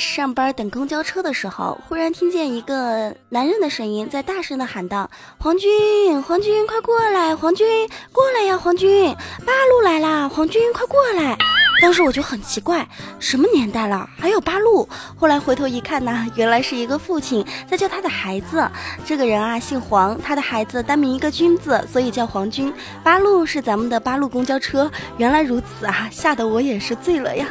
上班等公交车的时候，忽然听见一个男人的声音在大声的喊道：“皇军，皇军，快过来！皇军，过来呀！皇军，八路来啦！皇军，快过来！”当时我就很奇怪，什么年代了还有八路？后来回头一看呢，原来是一个父亲在叫他的孩子。这个人啊姓黄，他的孩子单名一个军字，所以叫黄军。八路是咱们的八路公交车，原来如此啊，吓得我也是醉了呀。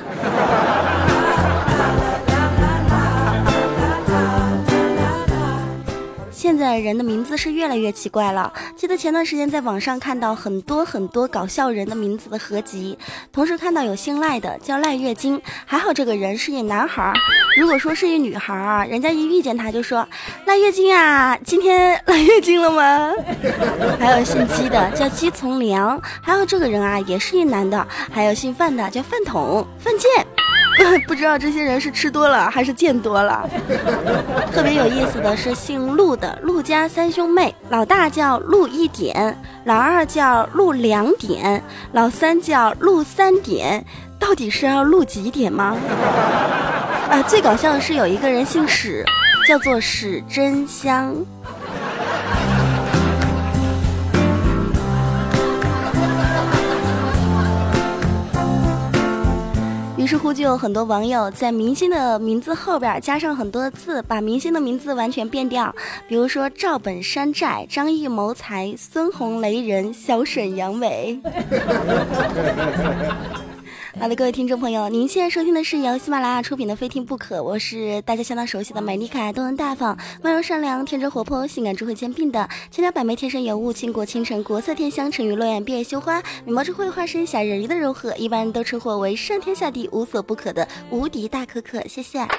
现在人的名字是越来越奇怪了。记得前段时间在网上看到很多很多搞笑人的名字的合集，同时看到有姓赖的叫赖月经，还好这个人是一男孩儿。如果说是一女孩儿，人家一遇见他就说赖月经啊，今天来月经了吗？还有姓姬的叫姬从良，还有这个人啊也是一男的，还有姓范的叫饭桶范建。不知道这些人是吃多了还是见多了。特别有意思的是，姓陆的陆家三兄妹，老大叫陆一点，老二叫陆两点，老三叫陆三点，到底是要录几点吗？啊，最搞笑的是有一个人姓史，叫做史真香。知乎，就有很多网友在明星的名字后边加上很多字，把明星的名字完全变掉。比如说赵本山寨、张艺谋才、孙红雷人、小沈阳伟。好的，各位听众朋友，您现在收听的是由喜马拉雅出品的《非听不可》，我是大家相当熟悉的美丽可爱、动人大方、温柔善良、天真活泼、性感智慧兼并的千娇百媚、天生尤物、倾国倾城、国色天香、沉鱼落雁、闭月羞花、美貌智慧、化身侠、人鱼的柔和，一般都称呼为上天下地无所不可的无敌大可可。谢谢。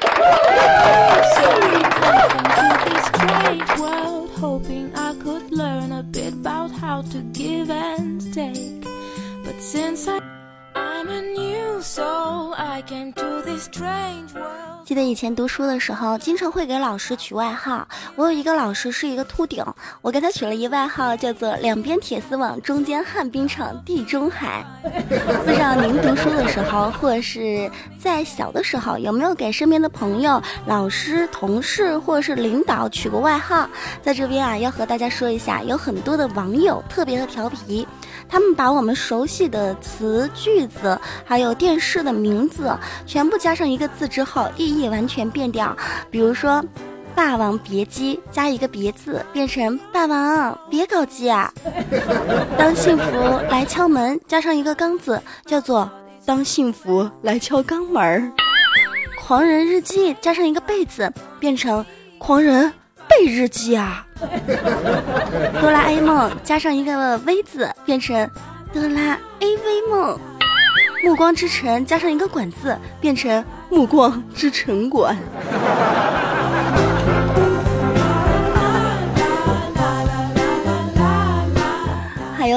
记得以前读书的时候，经常会给老师取外号。我有一个老师是一个秃顶，我给他取了一外号，叫做“两边铁丝网，中间旱冰场，地中海”。不知道您读书的时候，或者是在小的时候，有没有给身边的朋友、老师、同事或者是领导取过外号？在这边啊，要和大家说一下，有很多的网友特别的调皮。他们把我们熟悉的词句子，还有电视的名字，全部加上一个字之后，意义完全变掉。比如说，《霸王别姬》加一个别字，变成“霸王别搞基啊”。当幸福来敲门，加上一个刚字，叫做“当幸福来敲肛门儿”。狂人日记加上一个被字，变成“狂人被日记啊”。哆啦 A 梦加上一个 V 字，变成哆啦 A V 梦；暮光之城加上一个管字，变成暮光之城管。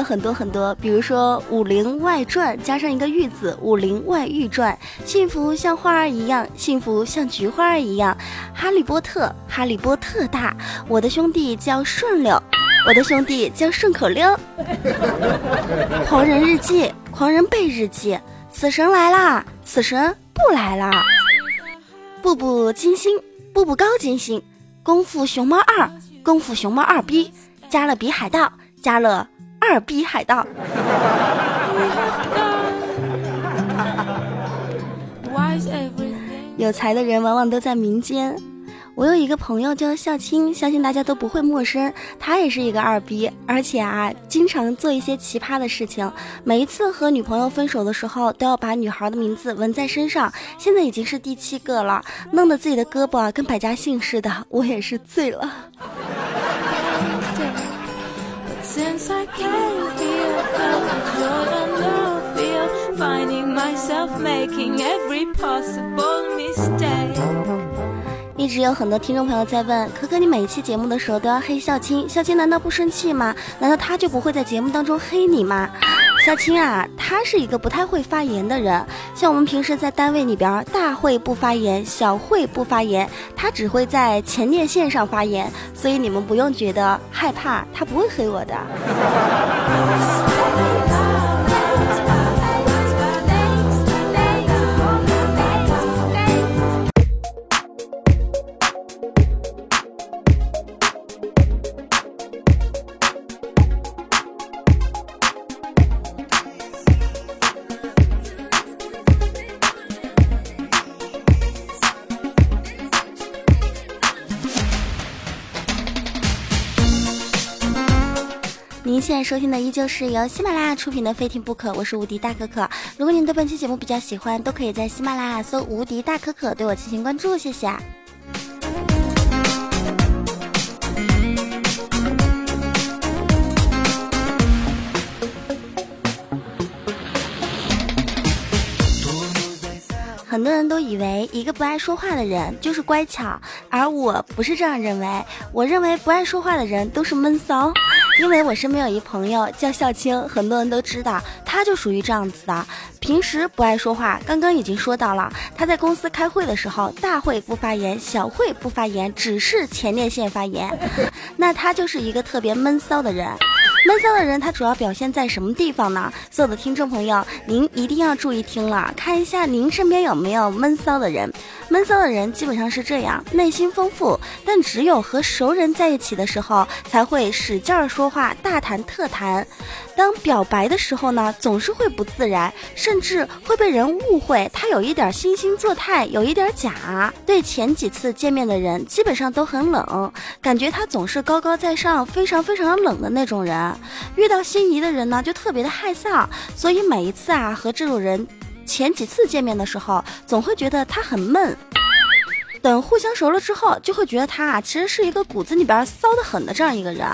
很多很多，比如说《武林外传》加上一个玉字，《武林外玉传》；幸福像花儿一样，幸福像菊花儿一样；哈利波特，哈利波特大；我的兄弟叫顺溜，我的兄弟叫顺口溜；狂人日记，狂人背日记；死神来啦，死神不来啦；步步惊心，步步高惊心；功夫熊猫二，功夫熊猫二逼，加勒比海盗，加勒。二逼海盗，有才的人往往都在民间。我有一个朋友叫笑青，相信大家都不会陌生。他也是一个二逼，而且啊，经常做一些奇葩的事情。每一次和女朋友分手的时候，都要把女孩的名字纹在身上。现在已经是第七个了，弄得自己的胳膊啊跟百家姓似的。我也是醉了。Since I came here, felt the joy and the fear, finding myself making every possible mistake. 一直有很多听众朋友在问可可，你每一期节目的时候都要黑孝青，孝青难道不生气吗？难道他就不会在节目当中黑你吗？小青啊，他是一个不太会发言的人，像我们平时在单位里边，大会不发言，小会不发言，他只会在前列腺上发言，所以你们不用觉得害怕，他不会黑我的。现在收听的依旧是由喜马拉雅出品的《非听不可》，我是无敌大可可。如果您对本期节目比较喜欢，都可以在喜马拉雅搜“无敌大可可”对我进行关注，谢谢。很多人都以为一个不爱说话的人就是乖巧，而我不是这样认为。我认为不爱说话的人都是闷骚，因为我身边有一朋友叫笑青，很多人都知道，他就属于这样子的。平时不爱说话，刚刚已经说到了，他在公司开会的时候，大会不发言，小会不发言，只是前列腺发言，那他就是一个特别闷骚的人。闷骚的人，他主要表现在什么地方呢？所有的听众朋友，您一定要注意听了，看一下您身边有没有闷骚的人。闷骚的人基本上是这样，内心丰富，但只有和熟人在一起的时候，才会使劲儿说话，大谈特谈。当表白的时候呢，总是会不自然，甚至会被人误会他有一点惺惺作态，有一点假。对前几次见面的人，基本上都很冷，感觉他总是高高在上，非常非常冷的那种人。遇到心仪的人呢，就特别的害臊，所以每一次啊和这种人前几次见面的时候，总会觉得他很闷。等互相熟了之后，就会觉得他啊其实是一个骨子里边骚得很的这样一个人。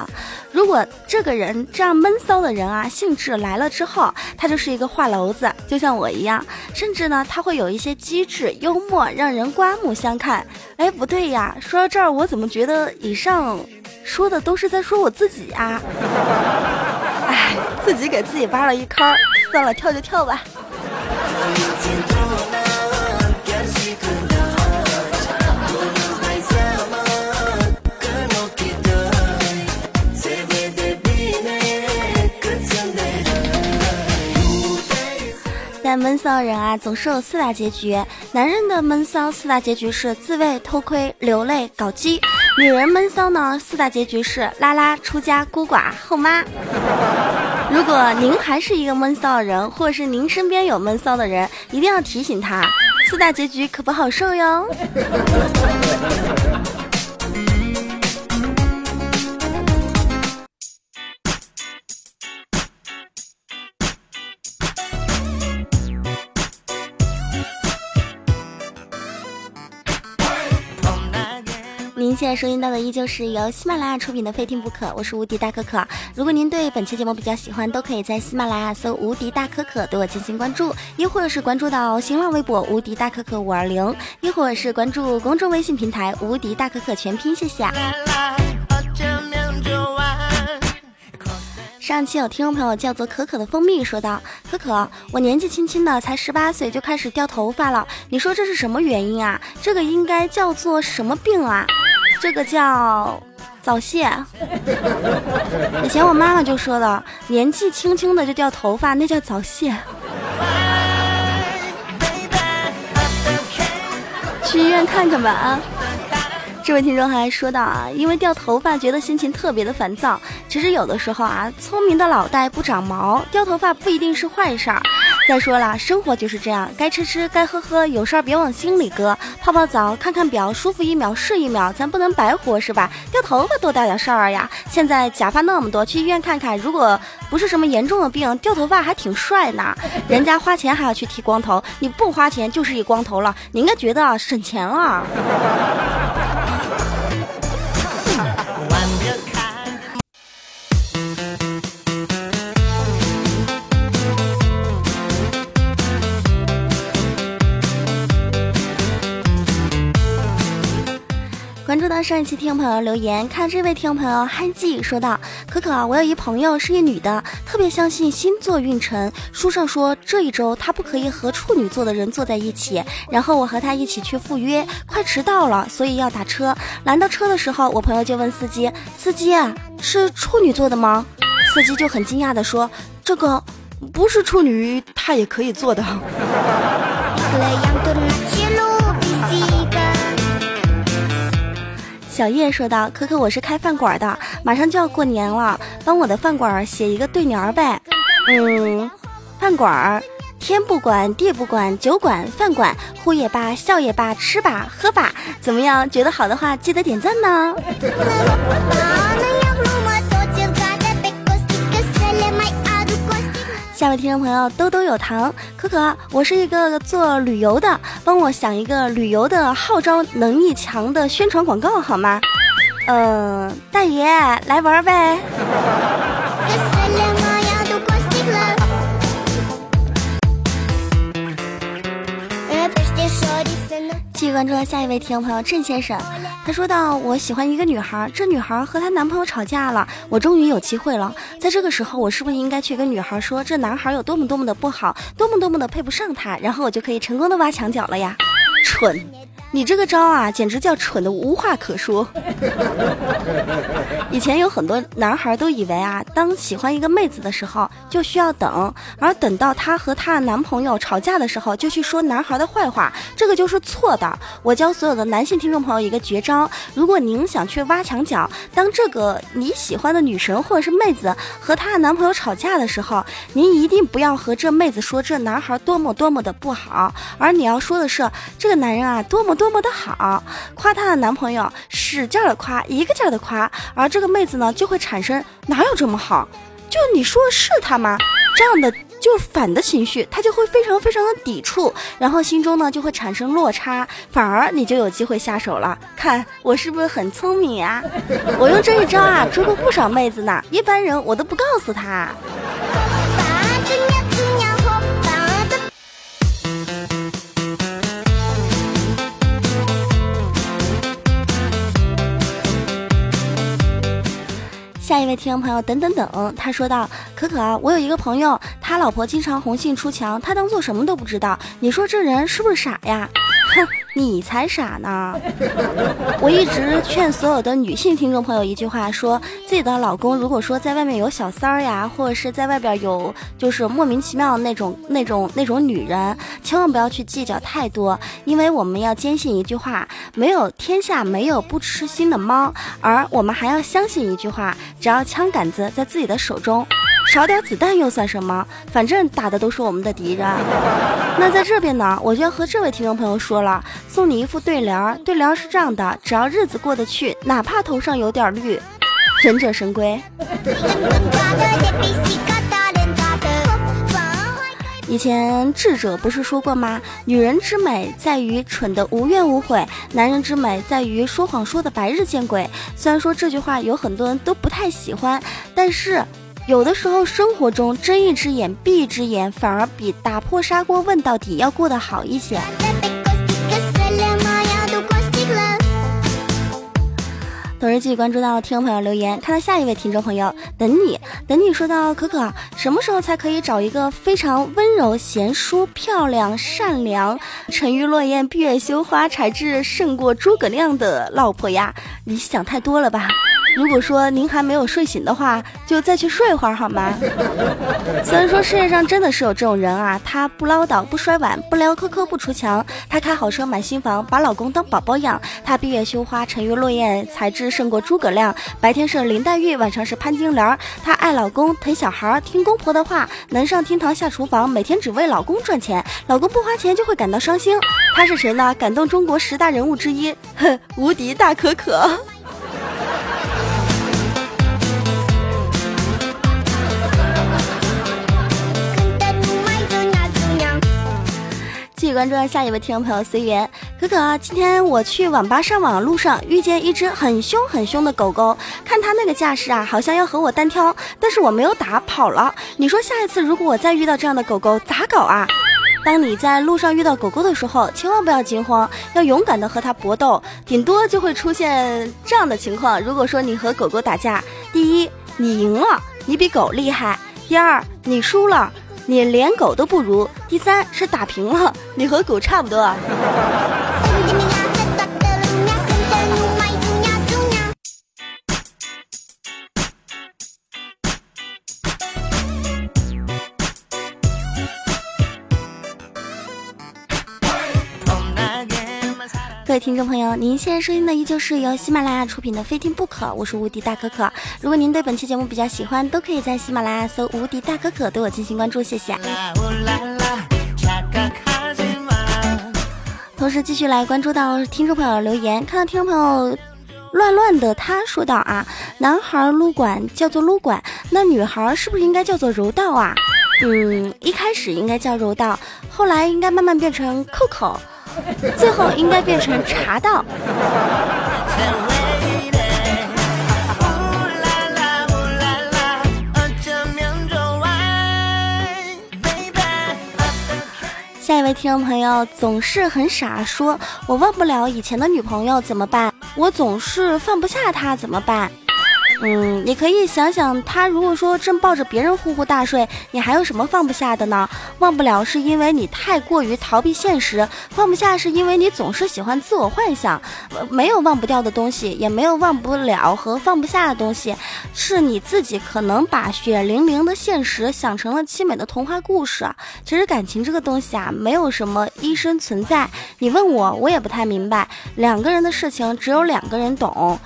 如果这个人这样闷骚的人啊兴致来了之后，他就是一个话痨子，就像我一样。甚至呢，他会有一些机智幽默，让人刮目相看。哎，不对呀，说到这儿，我怎么觉得以上说的都是在说我自己啊？哎，自己给自己挖了一坑，算了，跳就跳吧。但闷骚人啊，总是有四大结局。男人的闷骚四大结局是自慰、偷窥、流泪、搞基；女人闷骚呢，四大结局是拉拉、出家、孤寡、后妈。如果您还是一个闷骚的人，或者是您身边有闷骚的人，一定要提醒他，四大结局可不好受哟。现在收听到的依旧是由喜马拉雅出品的《非听不可》，我是无敌大可可。如果您对本期节目比较喜欢，都可以在喜马拉雅搜“无敌大可可”对我进行关注，亦或是关注到新浪微博“无敌大可可五二零”，亦或是关注公众微信平台“无敌大可可全拼”。谢谢。上期有听众朋友叫做可可的蜂蜜说道：“可可，我年纪轻轻的，才十八岁就开始掉头发了，你说这是什么原因啊？这个应该叫做什么病啊？”这个叫早泄。以前我妈妈就说的，年纪轻轻的就掉头发，那叫早泄。去医院看看吧啊！这位听众还说到啊，因为掉头发觉得心情特别的烦躁。其实有的时候啊，聪明的脑袋不长毛，掉头发不一定是坏事儿。再说了，生活就是这样，该吃吃，该喝喝，有事儿别往心里搁。泡泡澡，看看表，舒服一秒是一秒，咱不能白活是吧？掉头发多大点事儿呀！现在假发那么多，去医院看看，如果不是什么严重的病，掉头发还挺帅呢。人家花钱还要去剃光头，你不花钱就是一光头了，你应该觉得省钱了。到上一期听朋友留言，看这位听朋友憨记说道：“可可，我有一朋友是一女的，特别相信星座运程。书上说这一周她不可以和处女座的人坐在一起。然后我和她一起去赴约，快迟到了，所以要打车。拦到车的时候，我朋友就问司机：司机是处女座的吗？司机就很惊讶的说：这个不是处女，她也可以坐的。”小叶说道：“可可，我是开饭馆的，马上就要过年了，帮我的饭馆写一个对联呗。嗯，饭馆儿，天不管地不管，酒馆饭馆，呼也罢，笑也罢，吃吧喝吧，怎么样？觉得好的话，记得点赞呢。”听众朋友兜兜有糖，可可，我是一个做旅游的，帮我想一个旅游的号召能力强的宣传广告好吗？嗯，大爷来玩呗。续关注下一位听众朋友郑先生，他说到：“我喜欢一个女孩，这女孩和她男朋友吵架了，我终于有机会了。在这个时候，我是不是应该去跟女孩说这男孩有多么多么的不好，多么多么的配不上她，然后我就可以成功的挖墙脚了呀？蠢！”你这个招啊，简直叫蠢的无话可说。以前有很多男孩都以为啊，当喜欢一个妹子的时候，就需要等，而等到她和她的男朋友吵架的时候，就去说男孩的坏话，这个就是错的。我教所有的男性听众朋友一个绝招：如果您想去挖墙脚，当这个你喜欢的女神或者是妹子和她的男朋友吵架的时候，您一定不要和这妹子说这男孩多么多么的不好，而你要说的是这个男人啊，多么。多么的好，夸她的男朋友，使劲的夸，一个劲儿的夸，而这个妹子呢，就会产生哪有这么好？就你说是他吗？这样的就反的情绪，她就会非常非常的抵触，然后心中呢就会产生落差，反而你就有机会下手了。看我是不是很聪明呀？我用这一招啊，追过不少妹子呢，一般人我都不告诉她。一位听众朋友，等等等，他说道：“可可，我有一个朋友，他老婆经常红杏出墙，他当做什么都不知道。你说这人是不是傻呀？” 你才傻呢！我一直劝所有的女性听众朋友一句话：说自己的老公如果说在外面有小三儿呀，或者是在外边有就是莫名其妙的那种那种那种女人，千万不要去计较太多，因为我们要坚信一句话：没有天下没有不吃腥的猫，而我们还要相信一句话：只要枪杆子在自己的手中。少点子弹又算什么？反正打的都是我们的敌人。那在这边呢，我就要和这位听众朋友说了，送你一副对联儿。对联儿是这样的：只要日子过得去，哪怕头上有点绿，忍者神龟。以前智者不是说过吗？女人之美在于蠢的无怨无悔，男人之美在于说谎说的白日见鬼。虽然说这句话有很多人都不太喜欢，但是。有的时候，生活中睁一只眼闭一只眼，反而比打破砂锅问到底要过得好一些。董事记关注到听众朋友留言，看到下一位听众朋友，等你等你说到可可，什么时候才可以找一个非常温柔贤淑、漂亮善良、沉鱼落雁、闭月羞花、才智胜过诸葛亮的老婆呀？你想太多了吧？如果说您还没有睡醒的话，就再去睡会儿好吗？虽然说世界上真的是有这种人啊，她不唠叨，不摔碗，不聊磕磕，不出墙，她开好车买新房，把老公当宝宝养，她闭月羞花，沉鱼落雁，才智胜过诸葛亮，白天是林黛玉，晚上是潘金莲，她爱老公，疼小孩，听公婆的话，能上厅堂下厨房，每天只为老公赚钱，老公不花钱就会感到伤心。她是谁呢？感动中国十大人物之一，哼，无敌大可可。继续关注下一位听众朋友随缘可可，今天我去网吧上网路上遇见一只很凶很凶的狗狗，看它那个架势啊，好像要和我单挑，但是我没有打跑了。你说下一次如果我再遇到这样的狗狗咋搞啊？当你在路上遇到狗狗的时候，千万不要惊慌，要勇敢的和它搏斗，顶多就会出现这样的情况。如果说你和狗狗打架，第一，你赢了，你比狗厉害；第二，你输了，你连狗都不如；第三是打平了，你和狗差不多。各位听众朋友，您现在收听的依旧是由喜马拉雅出品的《非听不可》，我是无敌大可可。如果您对本期节目比较喜欢，都可以在喜马拉雅搜“无敌大可可”对我进行关注，谢谢。同时继续来关注到听众朋友的留言，看到听众朋友乱乱的他说道啊，男孩撸管叫做撸管，那女孩是不是应该叫做柔道啊？嗯，一开始应该叫柔道，后来应该慢慢变成扣扣。最后应该变成茶道。下一位听众朋友总是很傻，说我忘不了以前的女朋友怎么办？我总是放不下她怎么办？嗯，你可以想想，他如果说正抱着别人呼呼大睡，你还有什么放不下的呢？忘不了是因为你太过于逃避现实，放不下是因为你总是喜欢自我幻想。没有忘不掉的东西，也没有忘不了和放不下的东西，是你自己可能把血淋淋的现实想成了凄美的童话故事。其实感情这个东西啊，没有什么医生存在。你问我，我也不太明白。两个人的事情，只有两个人懂。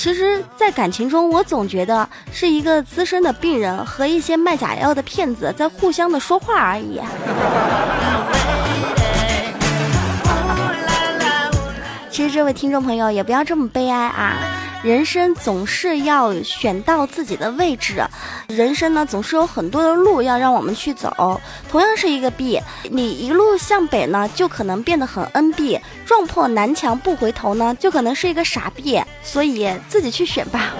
其实，在感情中，我总觉得是一个资深的病人和一些卖假药的骗子在互相的说话而已。其实，这位听众朋友也不要这么悲哀啊。人生总是要选到自己的位置，人生呢总是有很多的路要让我们去走。同样是一个 B，你一路向北呢，就可能变得很 NB；撞破南墙不回头呢，就可能是一个傻逼。所以自己去选吧。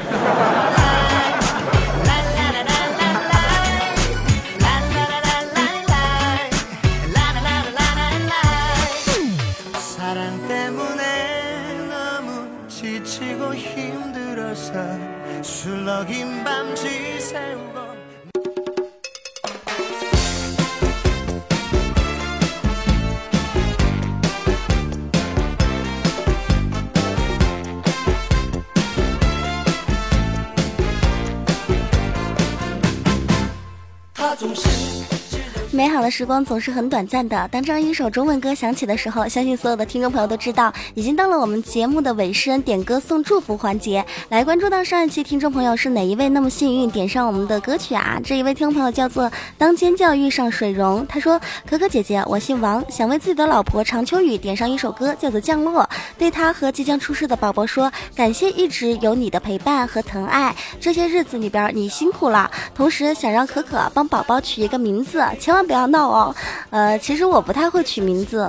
美好的时光总是很短暂的。当这样一首中文歌响起的时候，相信所有的听众朋友都知道，已经到了我们节目的尾声，点歌送祝福环节。来关注到上一期听众朋友是哪一位那么幸运点上我们的歌曲啊？这一位听众朋友叫做当尖叫遇上水溶，他说：“可可姐姐，我姓王，想为自己的老婆常秋雨点上一首歌，叫做《降落》，对他和即将出世的宝宝说，感谢一直有你的陪伴和疼爱，这些日子里边你辛苦了。同时想让可可帮宝宝取一个名字，千万。”不要闹哦，呃，其实我不太会取名字。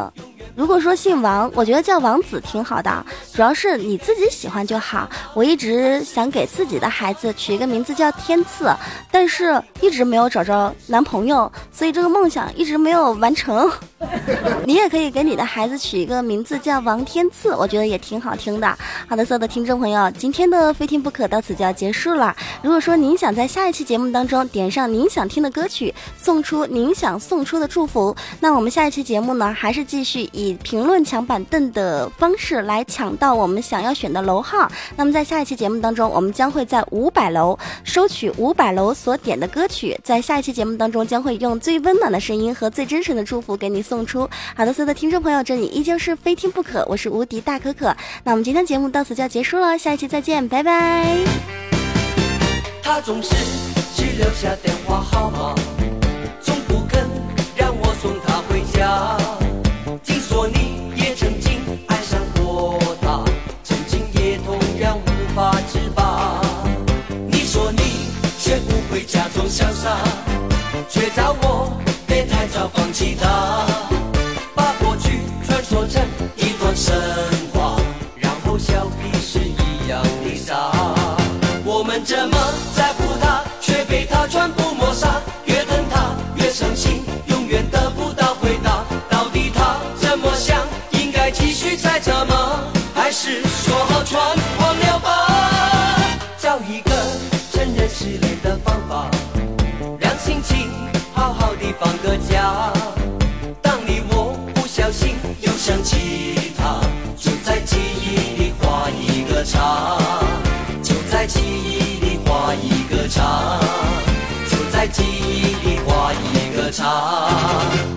如果说姓王，我觉得叫王子挺好的，主要是你自己喜欢就好。我一直想给自己的孩子取一个名字叫天赐，但是一直没有找着男朋友，所以这个梦想一直没有完成。你也可以给你的孩子取一个名字叫王天赐，我觉得也挺好听的。好的，所有的听众朋友，今天的非听不可到此就要结束了。如果说您想在下一期节目当中点上您想听的歌曲，送出您想送出的祝福，那我们下一期节目呢，还是继续以评论抢板凳的方式来抢到我们想要选的楼号。那么在下一期节目当中，我们将会在五百楼收取五百楼所点的歌曲，在下一期节目当中将会用最温暖的声音和最真诚的祝福给你。送出好的，所有的听众朋友，这里依旧是非听不可，我是无敌大可可。那我们今天节目到此就要结束了，下一期再见，拜拜。他总是只留下电话号码，潇洒，却叫我别太早放弃他。把过去传说成一段神话，然后笑彼是一样的傻。我们这么在乎他，却被他全部抹杀。越疼他越伤心，场就在记忆里画一个叉。